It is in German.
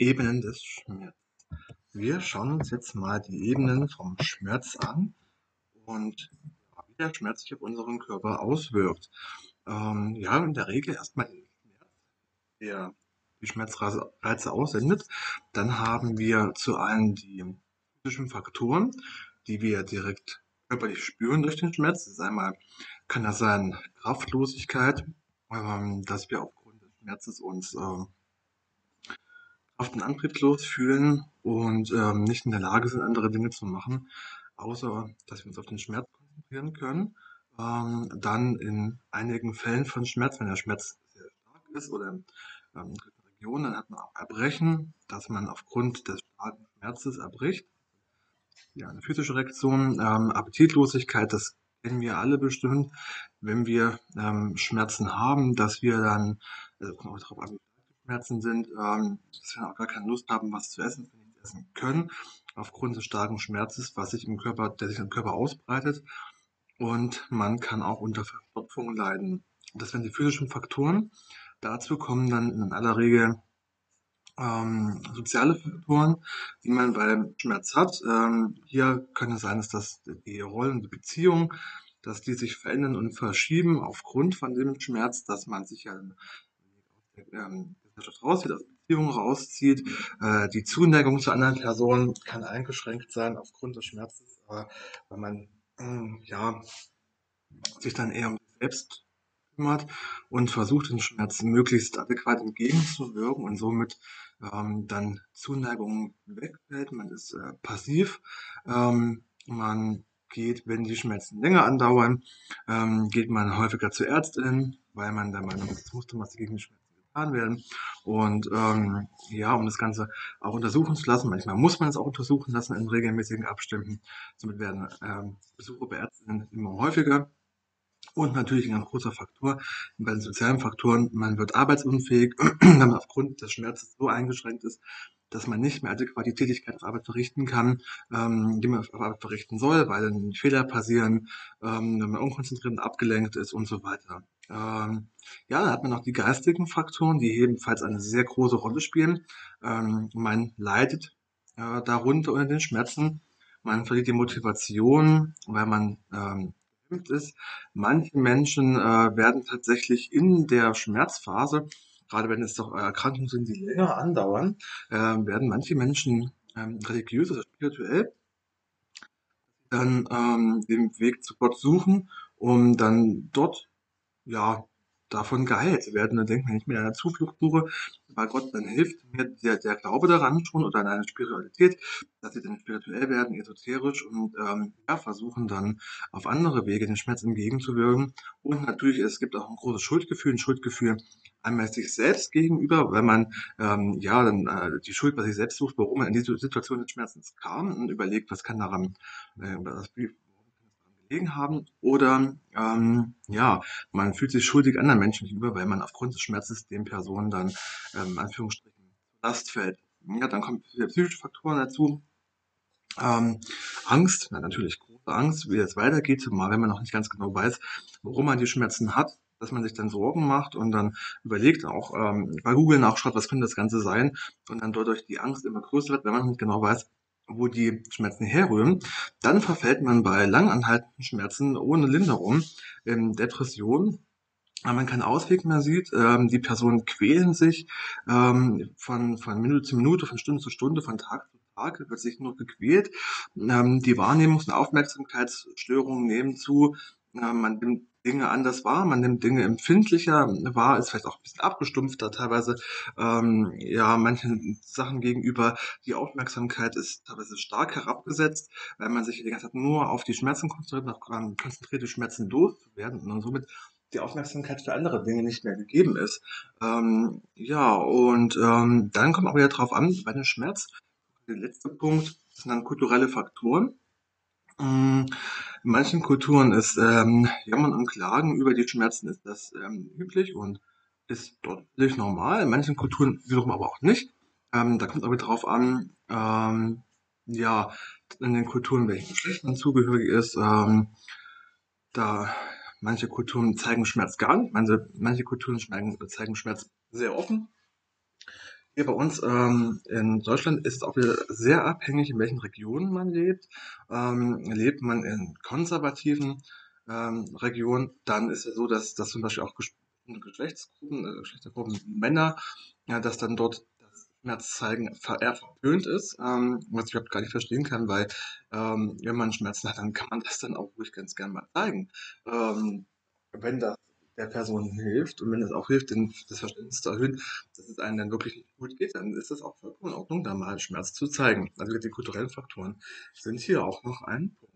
Ebenen des Schmerzes. Wir schauen uns jetzt mal die Ebenen vom Schmerz an und wie der Schmerz sich auf unseren Körper auswirkt. Ähm, ja, in der Regel erstmal den Schmerz, der die Schmerzreize aussendet. Dann haben wir zu einen die physischen Faktoren, die wir direkt körperlich spüren durch den Schmerz. Das ist einmal kann das sein Kraftlosigkeit, ähm, dass wir aufgrund des Schmerzes uns ähm, kraft- und antriebslos fühlen und ähm, nicht in der Lage sind, andere Dinge zu machen, außer dass wir uns auf den Schmerz konzentrieren können. Ähm, dann in einigen Fällen von Schmerz, wenn der Schmerz sehr stark ist oder in ähm, Regionen, dann hat man auch Erbrechen, dass man aufgrund des starken Schmerzes erbricht. Ja, eine physische Reaktion, ähm, Appetitlosigkeit, das kennen wir alle bestimmt, wenn wir ähm, Schmerzen haben, dass wir dann, also kommt auch darauf an, wie Schmerzen sind, ähm, dass wir auch gar keine Lust haben, was zu essen, nicht essen können, aufgrund des starken Schmerzes, was sich im Körper, der sich im Körper ausbreitet. Und man kann auch unter Verstopfung leiden. Das wären die physischen Faktoren. Dazu kommen dann in aller Regel ähm, soziale Faktoren, die man beim Schmerz hat. Ähm, hier kann es sein, dass das die Rollen, die Beziehungen, dass die sich verändern und verschieben aufgrund von dem Schmerz, dass man sich ja ähm, Gesellschaft rauszieht, aus Beziehungen rauszieht. Äh, die Zuneigung zu anderen Personen kann eingeschränkt sein aufgrund des Schmerzes, aber wenn man äh, ja sich dann eher um sich selbst kümmert und versucht, den Schmerz möglichst adäquat entgegenzuwirken und somit ähm, dann Zuneigung wegfällt, man ist äh, passiv, ähm, man geht, wenn die Schmerzen länger andauern, ähm, geht man häufiger zur Ärztin, weil man der Meinung ist, es musste was gegen die Schmerzen getan werden. Und ähm, ja, um das Ganze auch untersuchen zu lassen, manchmal muss man es auch untersuchen lassen in regelmäßigen Abständen. Somit werden ähm, Besuche bei Ärztinnen immer häufiger. Und natürlich ein ganz großer Faktor bei den sozialen Faktoren, man wird arbeitsunfähig, wenn man aufgrund des Schmerzes so eingeschränkt ist, dass man nicht mehr adäquat die Tätigkeit auf Arbeit verrichten kann, ähm, die man auf Arbeit verrichten soll, weil dann Fehler passieren, ähm, wenn man unkonzentriert und abgelenkt ist und so weiter. Ähm, ja, dann hat man noch die geistigen Faktoren, die ebenfalls eine sehr große Rolle spielen. Ähm, man leidet äh, darunter unter den Schmerzen, man verliert die Motivation, weil man ähm, ist, manche Menschen äh, werden tatsächlich in der Schmerzphase, gerade wenn es doch Erkrankungen sind, die länger andauern, äh, werden manche Menschen ähm, religiös oder spirituell dann ähm, den Weg zu Gott suchen, um dann dort ja davon geheilt werden. Dann denkt man nicht mehr an eine Zuflucht suche, weil Gott dann hilft mir der, der Glaube daran schon oder an eine Spiritualität, dass sie dann spirituell werden, esoterisch und ähm, ja, versuchen dann auf andere Wege den Schmerz entgegenzuwirken. Und natürlich, es gibt auch ein großes Schuldgefühl, ein Schuldgefühl einmal sich selbst gegenüber, weil man ähm, ja dann äh, die Schuld bei sich selbst sucht, warum man in diese Situation des Schmerzens kam und überlegt, was kann daran, äh, was, wie, gelegen haben oder ähm, ja, man fühlt sich schuldig anderen Menschen gegenüber, weil man aufgrund des Schmerzes den Personen dann ähm, Anführungsstrichen Last fällt. Ja, dann kommen psychische Faktoren dazu. Ähm, Angst, na, natürlich große Angst, wie es weitergeht, mal wenn man noch nicht ganz genau weiß, warum man die Schmerzen hat, dass man sich dann Sorgen macht und dann überlegt auch ähm, bei Google nachschaut, was könnte das Ganze sein und dann dadurch die Angst immer größer wird, wenn man nicht genau weiß, wo die Schmerzen herrühren, dann verfällt man bei langanhaltenden Schmerzen ohne Linderung in Depression, weil man keinen Ausweg mehr sieht. Ähm, die Personen quälen sich ähm, von, von Minute zu Minute, von Stunde zu Stunde, von Tag zu Tag, wird sich nur gequält. Ähm, die Wahrnehmungs- und Aufmerksamkeitsstörungen nehmen zu. Man nimmt Dinge anders wahr, man nimmt Dinge empfindlicher wahr, ist vielleicht auch ein bisschen abgestumpfter teilweise, ähm, ja, manchen Sachen gegenüber. Die Aufmerksamkeit ist teilweise stark herabgesetzt, weil man sich die ganze Zeit nur auf die Schmerzen konzentriert, noch konzentriert, die Schmerzen loszuwerden und somit die Aufmerksamkeit für andere Dinge nicht mehr gegeben ist. Ähm, ja, und ähm, dann kommt aber wieder drauf an, bei dem Schmerz, der letzte Punkt, sind dann kulturelle Faktoren. Ähm, in manchen Kulturen ist ähm, Jammern und Klagen über die Schmerzen ist das ähm, üblich und ist völlig normal. In manchen Kulturen wiederum aber auch nicht. Ähm, da kommt aber drauf an, ähm, ja, in den Kulturen, welchen Geschlecht man zugehörig ist. Ähm, da manche Kulturen zeigen Schmerz gar nicht, manche, manche Kulturen zeigen Schmerz sehr offen. Hier bei uns ähm, in Deutschland ist auch wieder sehr abhängig, in welchen Regionen man lebt. Ähm, lebt man in konservativen ähm, Regionen, dann ist es so, dass, dass zum Beispiel auch Geschlechtsgruppen, äh, Geschlechtergruppen, Männer, ja, dass dann dort das Schmerz zeigen ver verpönt ist, ähm, was ich überhaupt gar nicht verstehen kann, weil ähm, wenn man Schmerzen hat, dann kann man das dann auch ruhig ganz gern mal zeigen. Ähm, wenn das der Person hilft und wenn es auch hilft, das Verständnis zu erhöhen, dass es einem dann wirklich nicht gut geht, dann ist es auch vollkommen in Ordnung, da mal Schmerz zu zeigen. Also die kulturellen Faktoren sind hier auch noch ein Punkt.